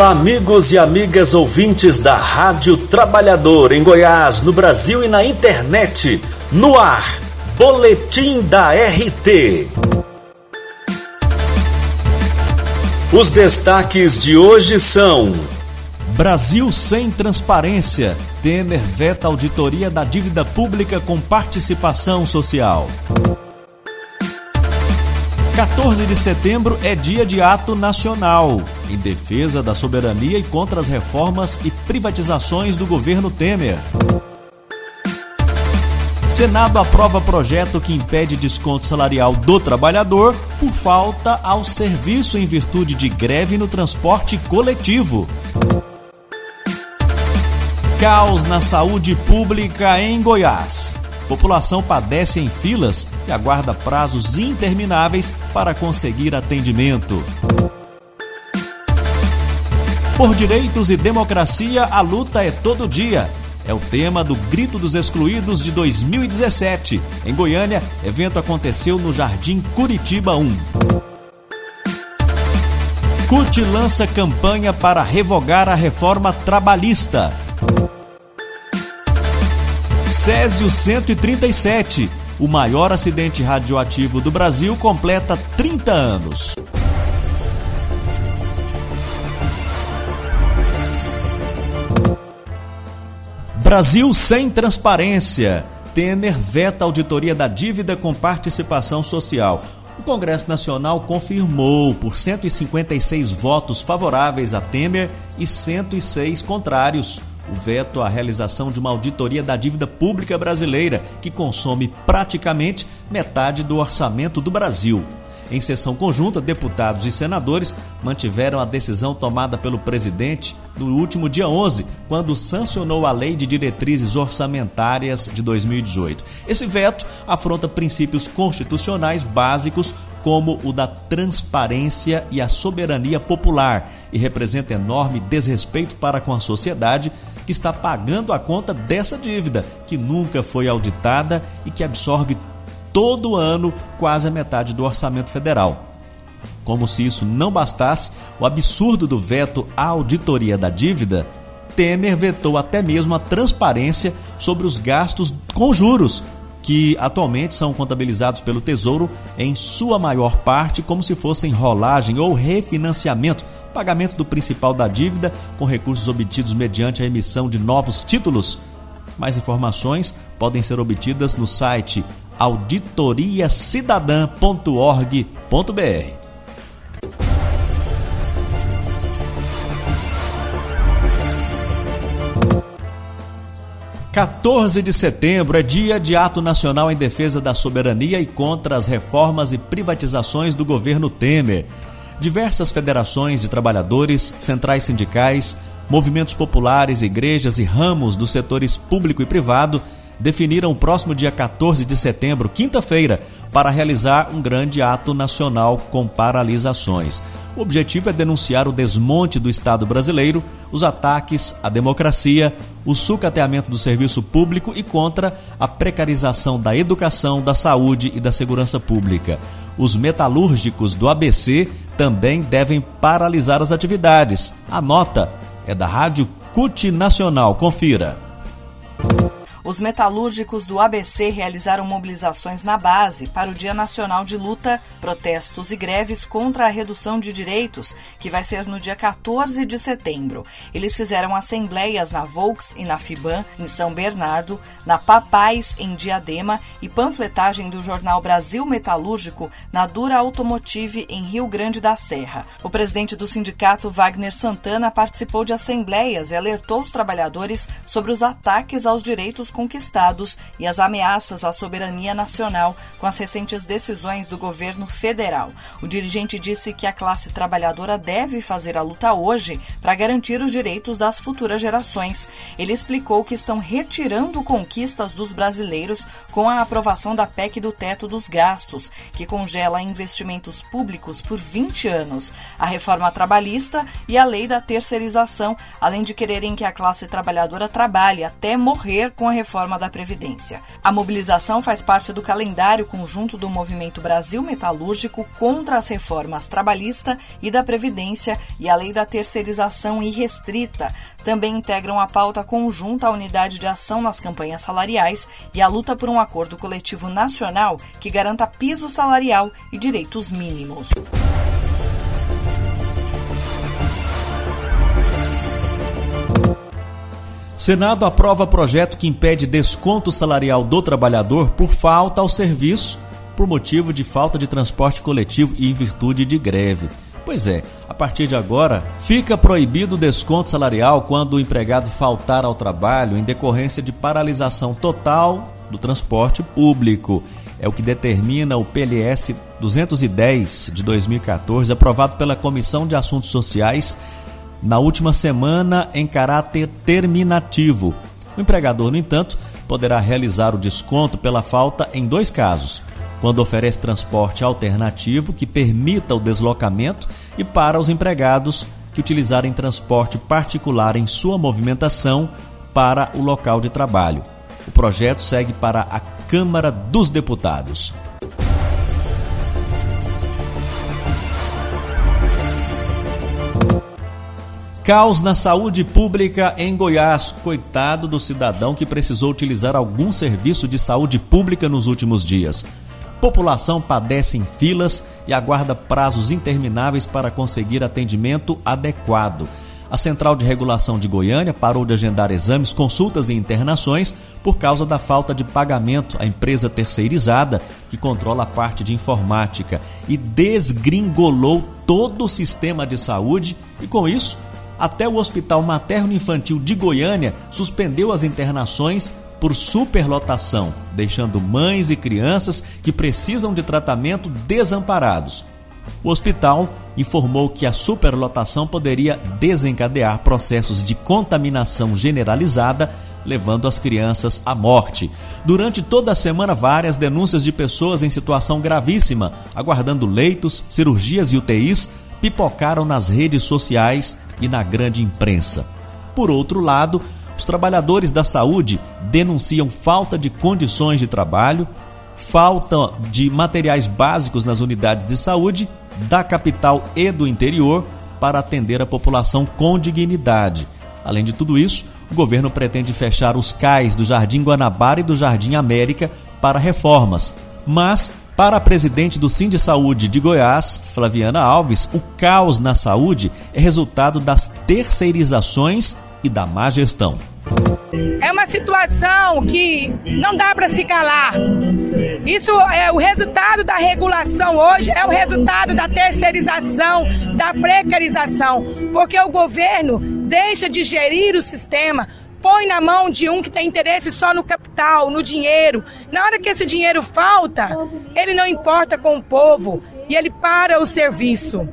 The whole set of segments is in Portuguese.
Olá, amigos e amigas ouvintes da Rádio Trabalhador em Goiás, no Brasil e na internet. No ar, Boletim da RT. Os destaques de hoje são: Brasil sem transparência. Temer veta auditoria da dívida pública com participação social. 14 de setembro é dia de ato nacional, em defesa da soberania e contra as reformas e privatizações do governo Temer. Senado aprova projeto que impede desconto salarial do trabalhador por falta ao serviço em virtude de greve no transporte coletivo. Caos na saúde pública em Goiás. População padece em filas e aguarda prazos intermináveis para conseguir atendimento. Por direitos e democracia, a luta é todo dia. É o tema do Grito dos Excluídos de 2017. Em Goiânia, evento aconteceu no Jardim Curitiba 1. CUT lança campanha para revogar a reforma trabalhista. Césio 137, o maior acidente radioativo do Brasil, completa 30 anos. Brasil sem transparência. Temer veta auditoria da dívida com participação social. O Congresso Nacional confirmou por 156 votos favoráveis a Temer e 106 contrários o veto à realização de uma auditoria da dívida pública brasileira, que consome praticamente metade do orçamento do Brasil. Em sessão conjunta, deputados e senadores mantiveram a decisão tomada pelo presidente no último dia 11, quando sancionou a Lei de Diretrizes Orçamentárias de 2018. Esse veto afronta princípios constitucionais básicos como o da transparência e a soberania popular e representa enorme desrespeito para com a sociedade que está pagando a conta dessa dívida, que nunca foi auditada e que absorve todo ano quase a metade do orçamento federal. Como se isso não bastasse, o absurdo do veto à auditoria da dívida, Temer vetou até mesmo a transparência sobre os gastos com juros, que atualmente são contabilizados pelo Tesouro em sua maior parte como se fossem rolagem ou refinanciamento, pagamento do principal da dívida com recursos obtidos mediante a emissão de novos títulos. Mais informações podem ser obtidas no site auditoriacidadã.org.br. 14 de setembro é dia de ato nacional em defesa da soberania e contra as reformas e privatizações do governo Temer. Diversas federações de trabalhadores, centrais sindicais, movimentos populares, igrejas e ramos dos setores público e privado definiram o próximo dia 14 de setembro, quinta-feira, para realizar um grande ato nacional com paralisações. O objetivo é denunciar o desmonte do Estado brasileiro, os ataques à democracia, o sucateamento do serviço público e contra a precarização da educação, da saúde e da segurança pública. Os metalúrgicos do ABC também devem paralisar as atividades. A nota é da Rádio CUT Nacional. Confira. Os metalúrgicos do ABC realizaram mobilizações na base para o Dia Nacional de Luta, protestos e greves contra a redução de direitos, que vai ser no dia 14 de setembro. Eles fizeram assembleias na Volks e na Fiban, em São Bernardo, na Papais, em Diadema, e panfletagem do jornal Brasil Metalúrgico na Dura Automotive, em Rio Grande da Serra. O presidente do sindicato, Wagner Santana, participou de assembleias e alertou os trabalhadores sobre os ataques aos direitos conquistados e as ameaças à soberania nacional com as recentes decisões do governo federal. O dirigente disse que a classe trabalhadora deve fazer a luta hoje para garantir os direitos das futuras gerações. Ele explicou que estão retirando conquistas dos brasileiros com a aprovação da PEC do teto dos gastos, que congela investimentos públicos por 20 anos, a reforma trabalhista e a lei da terceirização, além de quererem que a classe trabalhadora trabalhe até morrer com a reforma da Previdência. A mobilização faz parte do calendário conjunto do Movimento Brasil Metalúrgico contra as reformas trabalhista e da Previdência e a lei da terceirização irrestrita. Também integram a pauta conjunta a unidade de ação nas campanhas salariais e a luta por um acordo coletivo nacional que garanta piso salarial e direitos mínimos. Senado aprova projeto que impede desconto salarial do trabalhador por falta ao serviço por motivo de falta de transporte coletivo e em virtude de greve. Pois é, a partir de agora, fica proibido o desconto salarial quando o empregado faltar ao trabalho em decorrência de paralisação total do transporte público. É o que determina o PLS 210 de 2014, aprovado pela Comissão de Assuntos Sociais na última semana em caráter terminativo. O empregador, no entanto, poderá realizar o desconto pela falta em dois casos: quando oferece transporte alternativo que permita o deslocamento e para os empregados que utilizarem transporte particular em sua movimentação para o local de trabalho. O projeto segue para a Câmara dos Deputados. Caos na saúde pública em Goiás. Coitado do cidadão que precisou utilizar algum serviço de saúde pública nos últimos dias. População padece em filas e aguarda prazos intermináveis para conseguir atendimento adequado. A Central de Regulação de Goiânia parou de agendar exames, consultas e internações por causa da falta de pagamento à empresa terceirizada que controla a parte de informática e desgringolou todo o sistema de saúde e, com isso, até o Hospital Materno Infantil de Goiânia suspendeu as internações por superlotação, deixando mães e crianças que precisam de tratamento desamparados. O hospital informou que a superlotação poderia desencadear processos de contaminação generalizada, levando as crianças à morte. Durante toda a semana, várias denúncias de pessoas em situação gravíssima, aguardando leitos, cirurgias e UTIs, pipocaram nas redes sociais e na grande imprensa. Por outro lado, os trabalhadores da saúde denunciam falta de condições de trabalho, falta de materiais básicos nas unidades de saúde da capital e do interior para atender a população com dignidade. Além de tudo isso, o governo pretende fechar os cais do Jardim Guanabara e do Jardim América para reformas, mas para a presidente do Sim de Saúde de Goiás, Flaviana Alves, o caos na saúde é resultado das terceirizações e da má gestão. É uma situação que não dá para se calar. Isso é o resultado da regulação hoje, é o resultado da terceirização, da precarização, porque o governo deixa de gerir o sistema, põe na mão de um que tem interesse só no capital, no dinheiro. Na hora que esse dinheiro falta, ele não importa com o povo e ele para o serviço.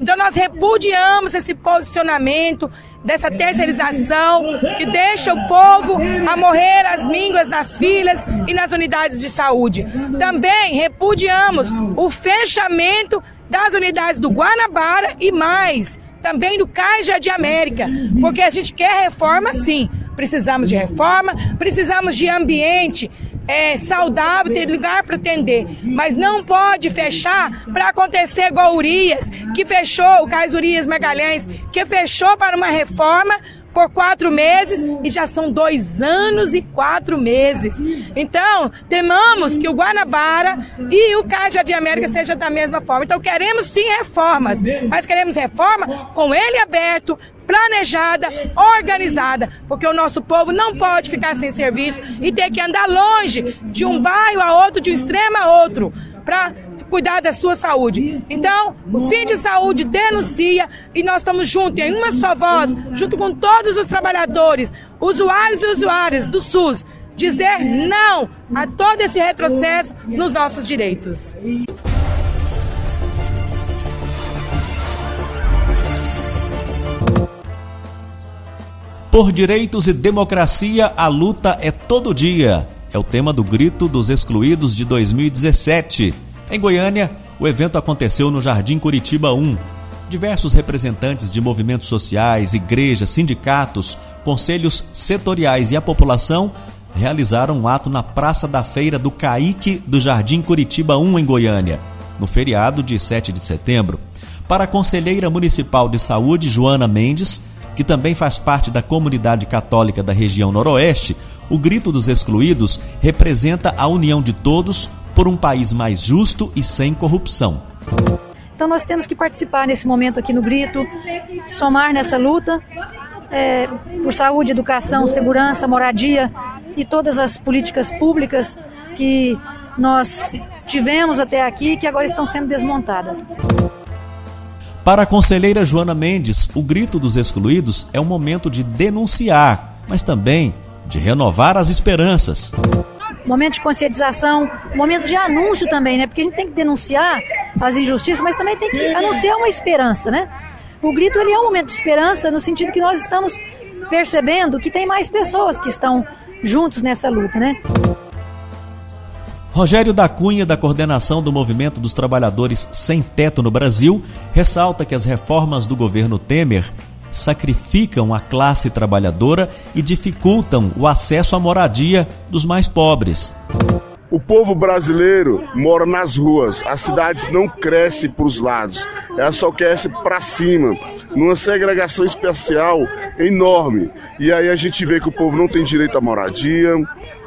Então nós repudiamos esse posicionamento dessa terceirização que deixa o povo a morrer às mínguas nas filas e nas unidades de saúde. Também repudiamos o fechamento das unidades do Guanabara e mais, também do Cais de América, porque a gente quer reforma sim, precisamos de reforma, precisamos de ambiente é, saudável, ter lugar para atender. Mas não pode fechar para acontecer igual Urias, que fechou, o Cais Urias Magalhães, que fechou para uma reforma por quatro meses e já são dois anos e quatro meses. Então, temamos que o Guanabara e o Caixa de América seja da mesma forma. Então, queremos sim reformas, mas queremos reforma com ele aberto, planejada, organizada, porque o nosso povo não pode ficar sem serviço e ter que andar longe de um bairro a outro, de um extremo a outro, para cuidar da sua saúde. Então, o Sim de Saúde denuncia e nós estamos juntos em uma só voz, junto com todos os trabalhadores, usuários e usuárias do SUS, dizer não a todo esse retrocesso nos nossos direitos. Por direitos e democracia, a luta é todo dia. É o tema do Grito dos Excluídos de 2017. Em Goiânia, o evento aconteceu no Jardim Curitiba 1. Diversos representantes de movimentos sociais, igrejas, sindicatos, conselhos setoriais e a população realizaram um ato na Praça da Feira do Caique do Jardim Curitiba 1, em Goiânia, no feriado de 7 de setembro. Para a conselheira municipal de saúde, Joana Mendes, que também faz parte da comunidade católica da região Noroeste, o Grito dos Excluídos representa a união de todos por um país mais justo e sem corrupção. Então nós temos que participar nesse momento aqui no Grito, somar nessa luta é, por saúde, educação, segurança, moradia e todas as políticas públicas que nós tivemos até aqui que agora estão sendo desmontadas. Para a conselheira Joana Mendes, o grito dos excluídos é um momento de denunciar, mas também de renovar as esperanças. Momento de conscientização, momento de anúncio também, né? Porque a gente tem que denunciar as injustiças, mas também tem que anunciar uma esperança, né? O grito ele é um momento de esperança no sentido que nós estamos percebendo que tem mais pessoas que estão juntos nessa luta, né? Rogério da Cunha, da coordenação do Movimento dos Trabalhadores Sem Teto no Brasil, ressalta que as reformas do governo Temer sacrificam a classe trabalhadora e dificultam o acesso à moradia dos mais pobres. O povo brasileiro mora nas ruas, as cidades não crescem para os lados, ela só cresce para cima, numa segregação espacial enorme. E aí a gente vê que o povo não tem direito à moradia,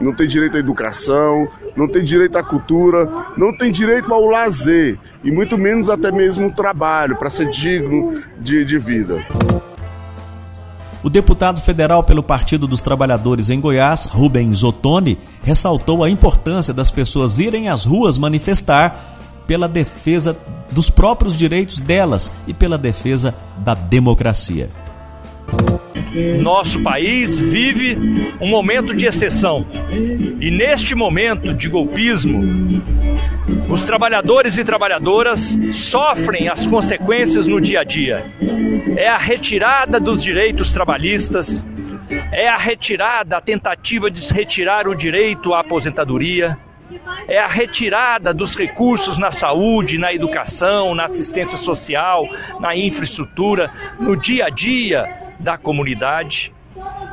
não tem direito à educação, não tem direito à cultura, não tem direito ao lazer, e muito menos até mesmo o trabalho, para ser digno de, de vida. O deputado federal pelo Partido dos Trabalhadores em Goiás, Rubens Ottoni, ressaltou a importância das pessoas irem às ruas manifestar pela defesa dos próprios direitos delas e pela defesa da democracia. Nosso país vive um momento de exceção. E neste momento de golpismo, os trabalhadores e trabalhadoras sofrem as consequências no dia a dia. É a retirada dos direitos trabalhistas, é a retirada, a tentativa de retirar o direito à aposentadoria, é a retirada dos recursos na saúde, na educação, na assistência social, na infraestrutura, no dia a dia da comunidade.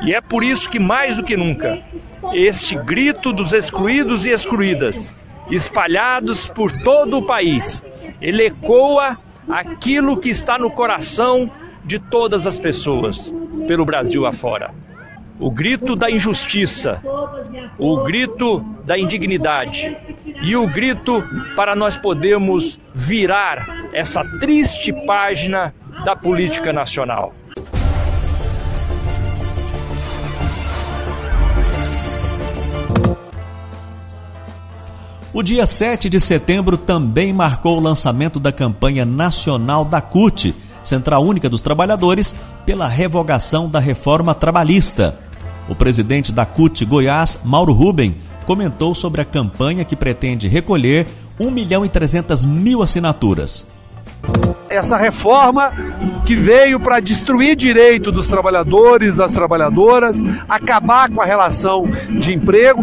E é por isso que, mais do que nunca, este grito dos excluídos e excluídas espalhados por todo o país. Ele ecoa aquilo que está no coração de todas as pessoas pelo Brasil afora. O grito da injustiça, o grito da indignidade e o grito para nós podermos virar essa triste página da política nacional. O dia 7 de setembro também marcou o lançamento da campanha nacional da CUT, Central Única dos Trabalhadores, pela revogação da reforma trabalhista. O presidente da CUT Goiás, Mauro Ruben, comentou sobre a campanha que pretende recolher 1 milhão e 300 mil assinaturas. Essa reforma que veio para destruir direito dos trabalhadores, das trabalhadoras, acabar com a relação de emprego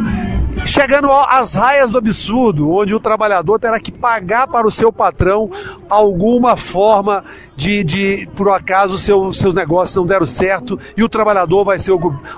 chegando às raias do absurdo, onde o trabalhador terá que pagar para o seu patrão alguma forma de, de por acaso, seu, seus negócios não deram certo e o trabalhador vai ser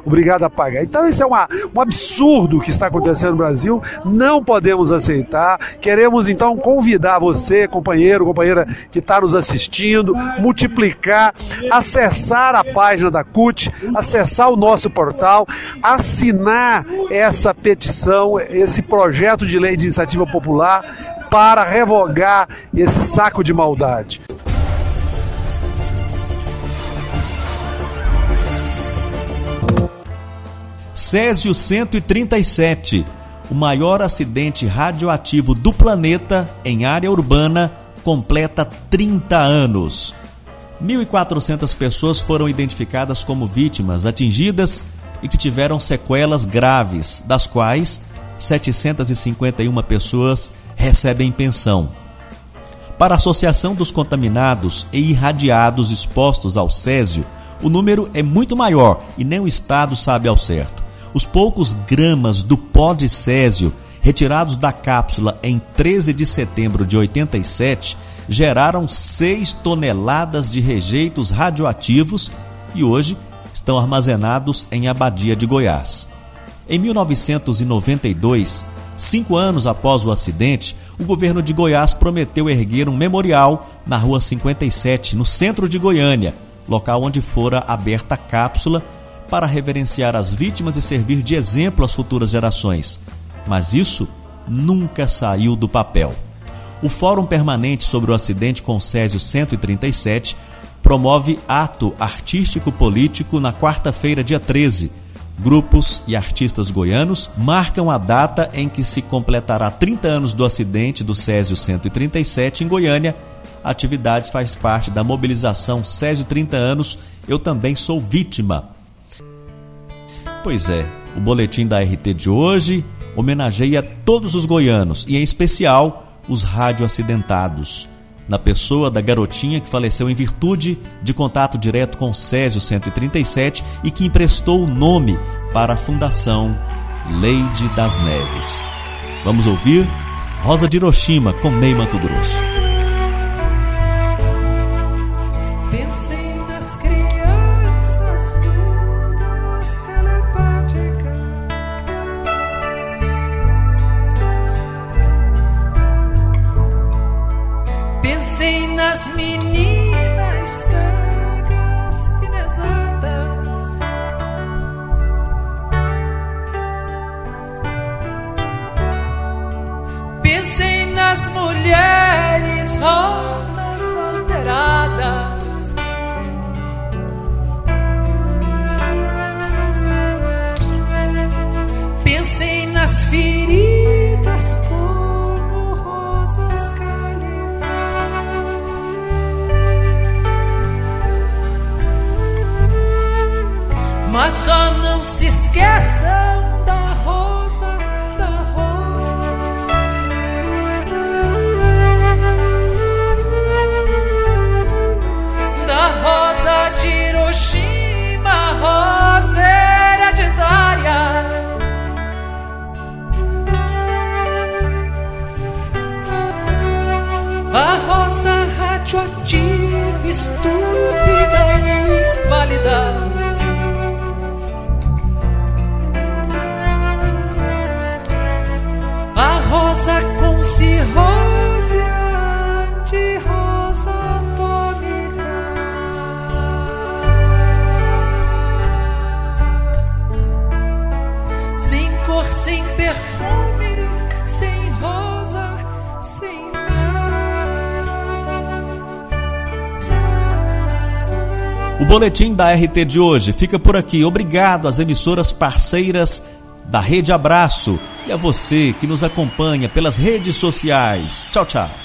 obrigado a pagar. Então, isso é uma, um absurdo que está acontecendo no Brasil, não podemos aceitar. Queremos, então, convidar você, companheiro, companheira que está nos assistindo, multiplicar, acessar a página da CUT, acessar o nosso portal, assinar essa petição, esse projeto de lei de iniciativa popular para revogar esse saco de maldade. Césio 137, o maior acidente radioativo do planeta em área urbana, completa 30 anos. 1.400 pessoas foram identificadas como vítimas atingidas e que tiveram sequelas graves, das quais 751 pessoas recebem pensão. Para a Associação dos Contaminados e Irradiados expostos ao Césio, o número é muito maior e nem o Estado sabe ao certo. Os poucos gramas do pó de césio retirados da cápsula em 13 de setembro de 87 geraram 6 toneladas de rejeitos radioativos e hoje estão armazenados em Abadia de Goiás. Em 1992, cinco anos após o acidente, o governo de Goiás prometeu erguer um memorial na Rua 57, no centro de Goiânia, local onde fora aberta a cápsula para reverenciar as vítimas e servir de exemplo às futuras gerações. Mas isso nunca saiu do papel. O Fórum Permanente sobre o Acidente com Césio 137 promove ato artístico-político na quarta-feira, dia 13. Grupos e artistas goianos marcam a data em que se completará 30 anos do acidente do Césio 137 em Goiânia. A atividade faz parte da mobilização Césio 30 anos, eu também sou vítima. Pois é, o boletim da RT de hoje homenageia todos os goianos e, em especial, os radioacidentados na pessoa da garotinha que faleceu em virtude de contato direto com Césio 137 e que emprestou o nome para a Fundação Leide das Neves. Vamos ouvir Rosa de Hiroshima com Ney Mato Grosso. jasmini Mas boletim da RT de hoje fica por aqui. Obrigado às emissoras parceiras da Rede Abraço e a você que nos acompanha pelas redes sociais. Tchau, tchau.